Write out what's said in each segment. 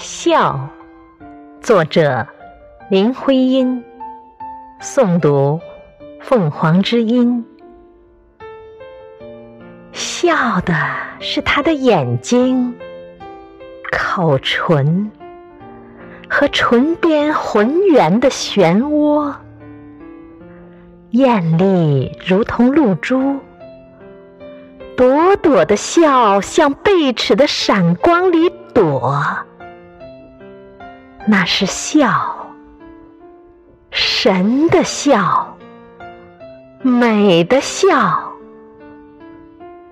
笑，作者林徽因，诵读凤凰之音。笑的是他的眼睛、口唇和唇边浑圆的漩涡，艳丽如同露珠。朵朵的笑向贝齿的闪光里躲，那是笑，神的笑，美的笑，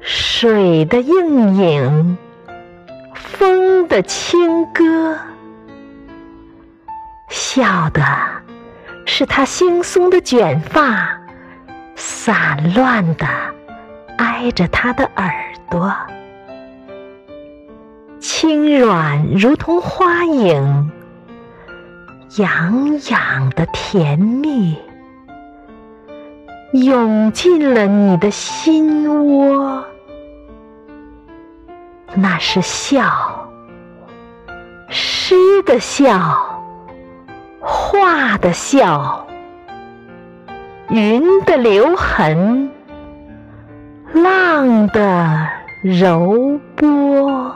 水的映影，风的轻歌，笑的是他惺忪的卷发，散乱的。挨着他的耳朵，轻软如同花影，痒痒的甜蜜，涌进了你的心窝。那是笑，诗的笑，画的笑，云的留痕。浪的柔波。